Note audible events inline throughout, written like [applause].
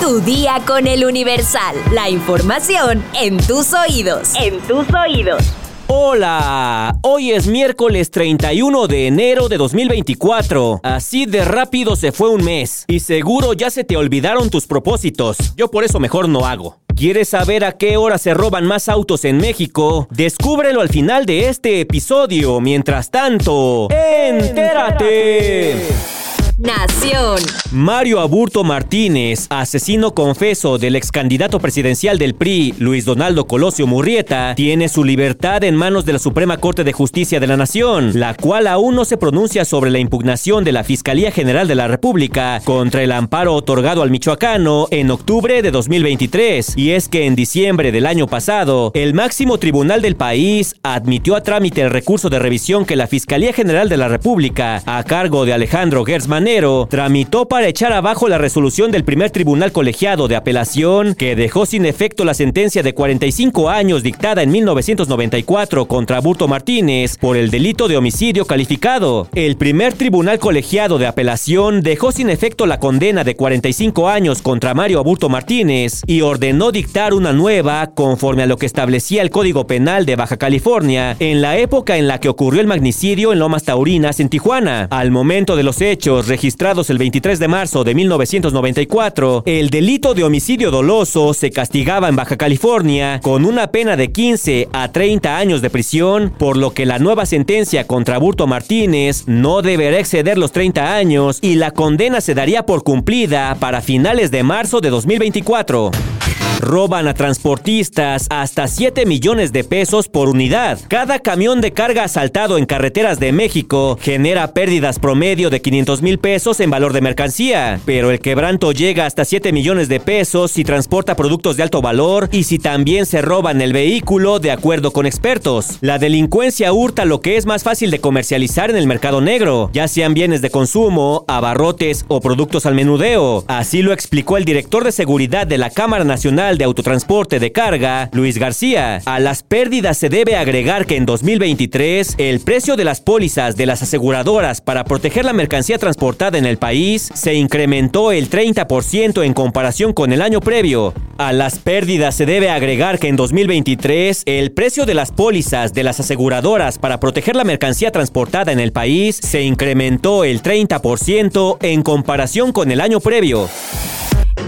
Tu día con el Universal. La información en tus oídos. En tus oídos. Hola, hoy es miércoles 31 de enero de 2024. Así de rápido se fue un mes. Y seguro ya se te olvidaron tus propósitos. Yo por eso mejor no hago. ¿Quieres saber a qué hora se roban más autos en México? Descúbrelo al final de este episodio. Mientras tanto, ¡entérate! Nación. Mario Aburto Martínez, asesino confeso del ex candidato presidencial del PRI, Luis Donaldo Colosio Murrieta, tiene su libertad en manos de la Suprema Corte de Justicia de la Nación, la cual aún no se pronuncia sobre la impugnación de la Fiscalía General de la República contra el amparo otorgado al michoacano en octubre de 2023. Y es que en diciembre del año pasado, el máximo tribunal del país admitió a trámite el recurso de revisión que la Fiscalía General de la República, a cargo de Alejandro Tramitó para echar abajo la resolución del primer tribunal colegiado de apelación que dejó sin efecto la sentencia de 45 años dictada en 1994 contra Burto Martínez por el delito de homicidio calificado. El primer tribunal colegiado de apelación dejó sin efecto la condena de 45 años contra Mario Aburto Martínez y ordenó dictar una nueva conforme a lo que establecía el Código Penal de Baja California en la época en la que ocurrió el magnicidio en Lomas Taurinas en Tijuana. Al momento de los hechos, el 23 de marzo de 1994, el delito de homicidio doloso se castigaba en Baja California con una pena de 15 a 30 años de prisión, por lo que la nueva sentencia contra Burto Martínez no deberá exceder los 30 años y la condena se daría por cumplida para finales de marzo de 2024. Roban a transportistas hasta 7 millones de pesos por unidad. Cada camión de carga asaltado en carreteras de México genera pérdidas promedio de 500 mil pesos en valor de mercancía, pero el quebranto llega hasta 7 millones de pesos si transporta productos de alto valor y si también se roban el vehículo de acuerdo con expertos. La delincuencia hurta lo que es más fácil de comercializar en el mercado negro, ya sean bienes de consumo, abarrotes o productos al menudeo. Así lo explicó el director de seguridad de la Cámara Nacional de Autotransporte de Carga, Luis García. A las pérdidas se debe agregar que en 2023 el precio de las pólizas de las aseguradoras para proteger la mercancía transportada en el país se incrementó el 30% en comparación con el año previo. A las pérdidas se debe agregar que en 2023 el precio de las pólizas de las aseguradoras para proteger la mercancía transportada en el país se incrementó el 30% en comparación con el año previo.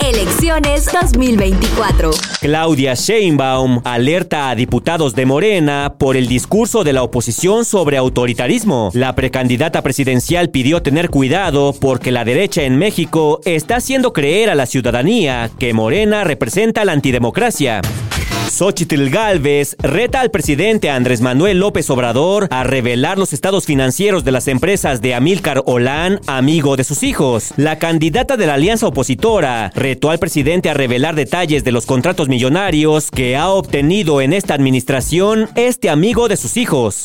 Elecciones 2024. Claudia Sheinbaum alerta a diputados de Morena por el discurso de la oposición sobre autoritarismo. La precandidata presidencial pidió tener cuidado porque la derecha en México está haciendo creer a la ciudadanía que Morena representa la antidemocracia. Xochitl Galvez reta al presidente Andrés Manuel López Obrador a revelar los estados financieros de las empresas de Amílcar Olán, amigo de sus hijos. La candidata de la alianza opositora retó al presidente a revelar detalles de los contratos millonarios que ha obtenido en esta administración este amigo de sus hijos.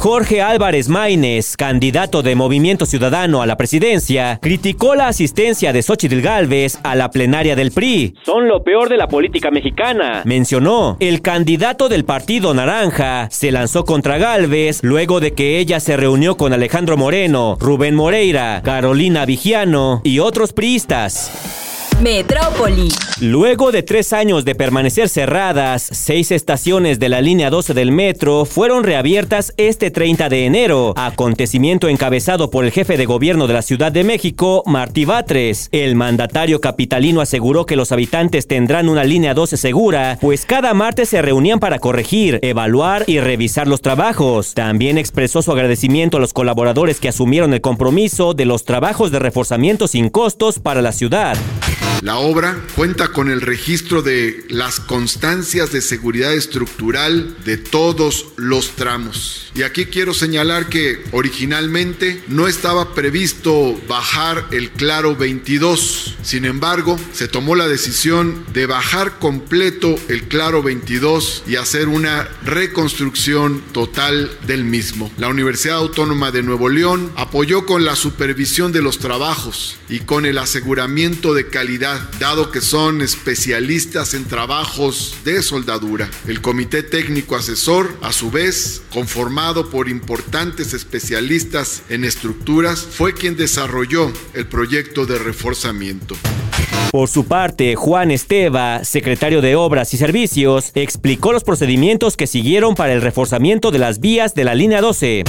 Jorge Álvarez Maínez, candidato de Movimiento Ciudadano a la presidencia, criticó la asistencia de Xochitl Galvez a la plenaria del PRI. Son lo peor de la política mexicana, mencionó. El candidato del Partido Naranja se lanzó contra Galvez luego de que ella se reunió con Alejandro Moreno, Rubén Moreira, Carolina Vigiano y otros priistas. Metrópoli. Luego de tres años de permanecer cerradas, seis estaciones de la línea 12 del metro fueron reabiertas este 30 de enero, acontecimiento encabezado por el jefe de gobierno de la Ciudad de México, Martí Batres. El mandatario capitalino aseguró que los habitantes tendrán una línea 12 segura, pues cada martes se reunían para corregir, evaluar y revisar los trabajos. También expresó su agradecimiento a los colaboradores que asumieron el compromiso de los trabajos de reforzamiento sin costos para la ciudad. La obra cuenta con el registro de las constancias de seguridad estructural de todos los tramos. Y aquí quiero señalar que originalmente no estaba previsto bajar el claro 22. Sin embargo, se tomó la decisión de bajar completo el claro 22 y hacer una reconstrucción total del mismo. La Universidad Autónoma de Nuevo León apoyó con la supervisión de los trabajos y con el aseguramiento de calidad dado que son especialistas en trabajos de soldadura. El Comité Técnico Asesor, a su vez, conformado por importantes especialistas en estructuras, fue quien desarrolló el proyecto de reforzamiento. Por su parte, Juan Esteva, secretario de Obras y Servicios, explicó los procedimientos que siguieron para el reforzamiento de las vías de la línea 12.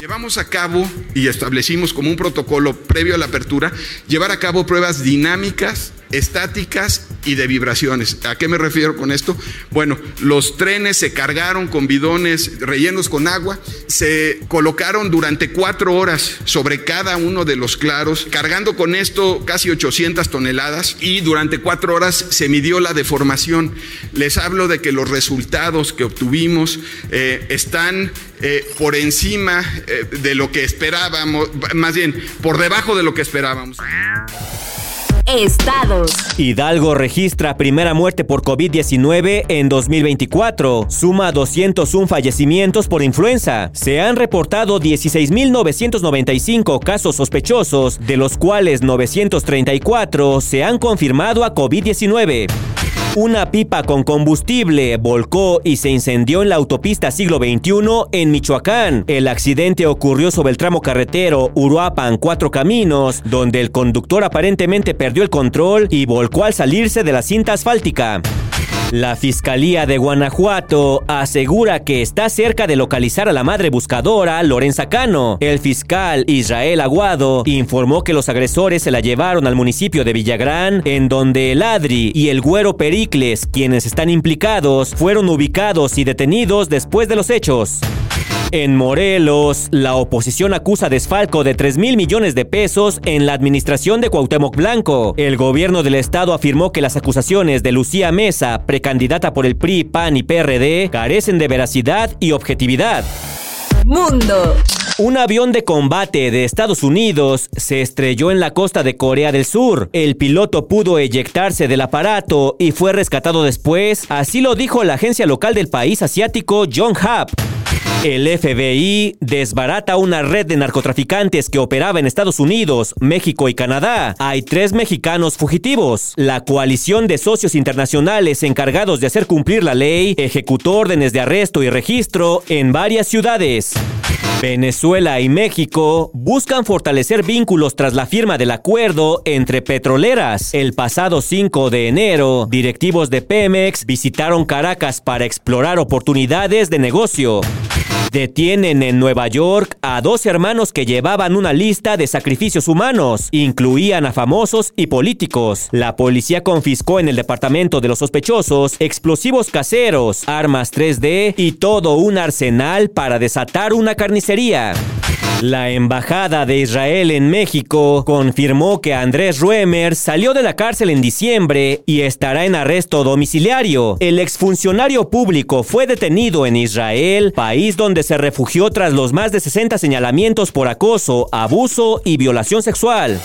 Llevamos a cabo y establecimos como un protocolo previo a la apertura, llevar a cabo pruebas dinámicas, estáticas y de vibraciones. ¿A qué me refiero con esto? Bueno, los trenes se cargaron con bidones rellenos con agua, se colocaron durante cuatro horas sobre cada uno de los claros, cargando con esto casi 800 toneladas y durante cuatro horas se midió la deformación. Les hablo de que los resultados que obtuvimos eh, están eh, por encima eh, de lo que esperábamos, más bien por debajo de lo que esperábamos. Estados. Hidalgo registra primera muerte por COVID-19 en 2024. Suma 201 fallecimientos por influenza. Se han reportado 16.995 casos sospechosos, de los cuales 934 se han confirmado a COVID-19. Una pipa con combustible volcó y se incendió en la autopista siglo XXI en Michoacán. El accidente ocurrió sobre el tramo carretero Uruapan Cuatro Caminos, donde el conductor aparentemente perdió el control y volcó al salirse de la cinta asfáltica. La Fiscalía de Guanajuato asegura que está cerca de localizar a la madre buscadora, Lorenza Cano. El fiscal Israel Aguado informó que los agresores se la llevaron al municipio de Villagrán, en donde el Adri y el Güero Pericles, quienes están implicados, fueron ubicados y detenidos después de los hechos. En Morelos, la oposición acusa desfalco de 3 mil millones de pesos en la administración de Cuauhtémoc Blanco. El gobierno del estado afirmó que las acusaciones de Lucía Mesa, precandidata por el PRI, PAN y PRD, carecen de veracidad y objetividad. Mundo. Un avión de combate de Estados Unidos se estrelló en la costa de Corea del Sur. El piloto pudo eyectarse del aparato y fue rescatado después, así lo dijo la agencia local del país asiático John Hap. El FBI desbarata una red de narcotraficantes que operaba en Estados Unidos, México y Canadá. Hay tres mexicanos fugitivos. La coalición de socios internacionales encargados de hacer cumplir la ley ejecutó órdenes de arresto y registro en varias ciudades. Venezuela y México buscan fortalecer vínculos tras la firma del acuerdo entre petroleras. El pasado 5 de enero, directivos de Pemex visitaron Caracas para explorar oportunidades de negocio. Detienen en Nueva York a dos hermanos que llevaban una lista de sacrificios humanos. Incluían a famosos y políticos. La policía confiscó en el departamento de los sospechosos explosivos caseros, armas 3D y todo un arsenal para desatar una carnicería. La Embajada de Israel en México confirmó que Andrés Ruemer salió de la cárcel en diciembre y estará en arresto domiciliario. El exfuncionario público fue detenido en Israel, país donde se refugió tras los más de 60 señalamientos por acoso, abuso y violación sexual.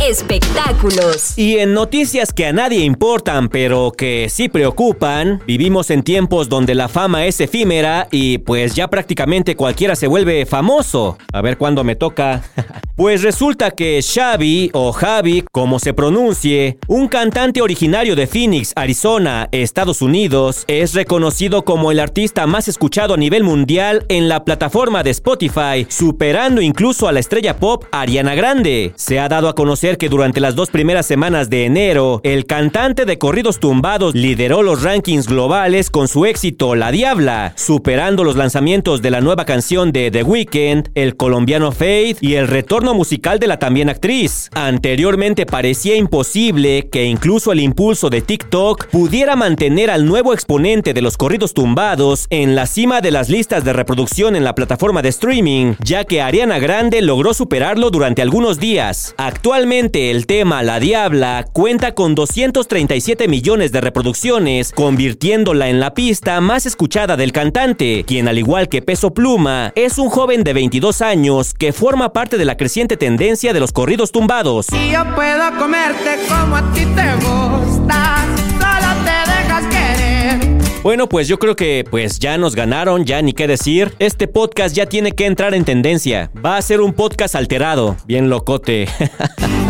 Espectáculos. Y en noticias que a nadie importan, pero que sí preocupan, vivimos en tiempos donde la fama es efímera y pues ya prácticamente cualquiera se vuelve famoso. A ver cuándo me toca. [laughs] Pues resulta que Xavi, o Javi, como se pronuncie, un cantante originario de Phoenix, Arizona, Estados Unidos, es reconocido como el artista más escuchado a nivel mundial en la plataforma de Spotify, superando incluso a la estrella pop Ariana Grande. Se ha dado a conocer que durante las dos primeras semanas de enero, el cantante de corridos tumbados lideró los rankings globales con su éxito La Diabla, superando los lanzamientos de la nueva canción de The Weeknd, el colombiano Faith y el retorno musical de la también actriz. Anteriormente parecía imposible que incluso el impulso de TikTok pudiera mantener al nuevo exponente de los corridos tumbados en la cima de las listas de reproducción en la plataforma de streaming, ya que Ariana Grande logró superarlo durante algunos días. Actualmente el tema La Diabla cuenta con 237 millones de reproducciones, convirtiéndola en la pista más escuchada del cantante, quien al igual que Peso Pluma, es un joven de 22 años que forma parte de la creciente tendencia de los corridos tumbados. Y yo puedo comerte como a ti te gusta, solo te dejas querer. Bueno, pues yo creo que pues ya nos ganaron, ya ni qué decir. Este podcast ya tiene que entrar en tendencia. Va a ser un podcast alterado, bien locote. [laughs]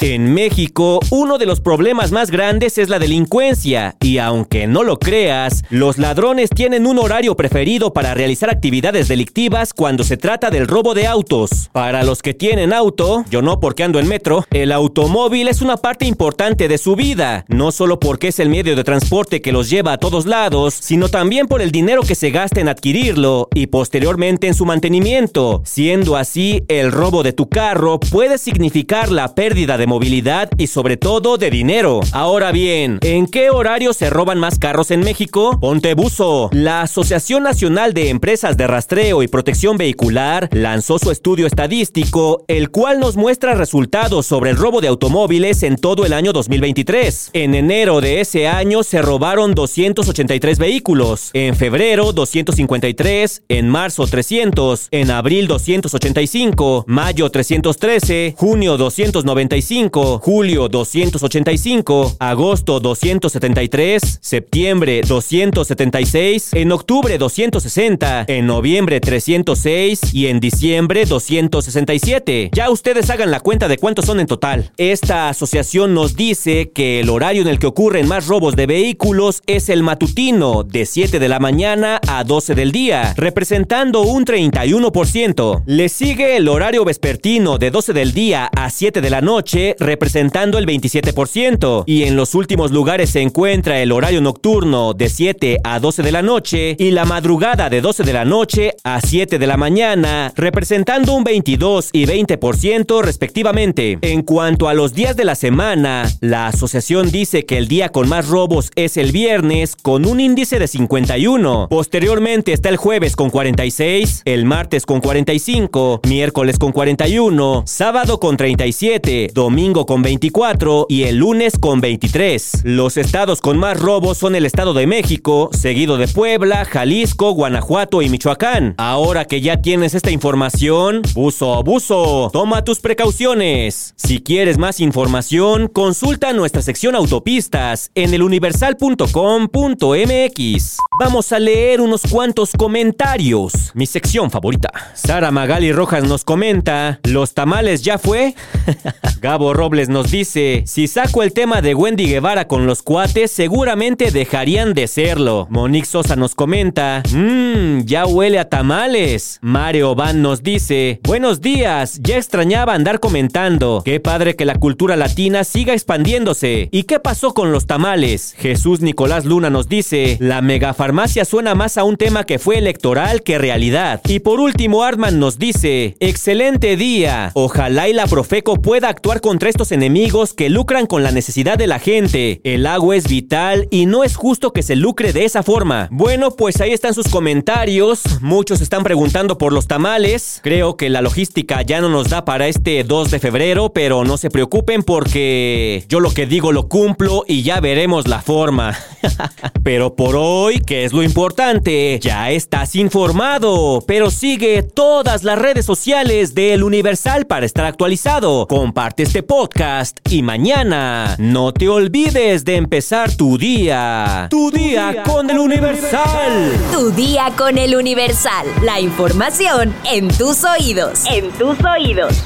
En México, uno de los problemas más grandes es la delincuencia, y aunque no lo creas, los ladrones tienen un horario preferido para realizar actividades delictivas cuando se trata del robo de autos. Para los que tienen auto, yo no porque ando en metro, el automóvil es una parte importante de su vida, no solo porque es el medio de transporte que los lleva a todos lados, sino también por el dinero que se gasta en adquirirlo y posteriormente en su mantenimiento. Siendo así, el robo de tu carro puede significar la pérdida de movilidad y sobre todo de dinero. Ahora bien, ¿en qué horario se roban más carros en México? Ponte buzo. La Asociación Nacional de Empresas de Rastreo y Protección Vehicular lanzó su estudio estadístico, el cual nos muestra resultados sobre el robo de automóviles en todo el año 2023. En enero de ese año se robaron 283 vehículos, en febrero 253, en marzo 300, en abril 285, mayo 313, junio 295, julio 285, agosto 273, septiembre 276, en octubre 260, en noviembre 306 y en diciembre 267. Ya ustedes hagan la cuenta de cuántos son en total. Esta asociación nos dice que el horario en el que ocurren más robos de vehículos es el matutino, de 7 de la mañana a 12 del día, representando un 31%. Le sigue el horario vespertino de 12 del día a 7 de la noche, representando el 27%, y en los últimos lugares se encuentra el horario nocturno de 7 a 12 de la noche y la madrugada de 12 de la noche a 7 de la mañana, representando un 22 y 20% respectivamente. En cuanto a los días de la semana, la asociación dice que el día con más robos es el viernes con un índice de 51. Posteriormente está el jueves con 46, el martes con 45, miércoles con 41, sábado con 37, domingo domingo con 24 y el lunes con 23. Los estados con más robos son el Estado de México, seguido de Puebla, Jalisco, Guanajuato y Michoacán. Ahora que ya tienes esta información, buzo, buzo, toma tus precauciones. Si quieres más información, consulta nuestra sección autopistas en eluniversal.com.mx. Vamos a leer unos cuantos comentarios. Mi sección favorita. Sara Magali Rojas nos comenta, ¿los tamales ya fue? [laughs] Gabo Robles nos dice, si saco el tema de Wendy Guevara con los cuates, seguramente dejarían de serlo. Monique Sosa nos comenta, mmm, ya huele a tamales. Mario Van nos dice, buenos días, ya extrañaba andar comentando. Qué padre que la cultura latina siga expandiéndose. ¿Y qué pasó con los tamales? Jesús Nicolás Luna nos dice, la megafarmacia suena más a un tema que fue electoral que realidad. Y por último, Artman nos dice, excelente día. Ojalá y la Profeco pueda actuar con contra estos enemigos que lucran con la necesidad de la gente. El agua es vital y no es justo que se lucre de esa forma. Bueno, pues ahí están sus comentarios. Muchos están preguntando por los tamales. Creo que la logística ya no nos da para este 2 de febrero, pero no se preocupen porque yo lo que digo lo cumplo y ya veremos la forma. [laughs] pero por hoy, ¿qué es lo importante? Ya estás informado, pero sigue todas las redes sociales del Universal para estar actualizado. Comparte este podcast y mañana no te olvides de empezar tu día. Tu, día, con el Universal. Tu día con el Universal. La información en tus oídos. En tus oídos.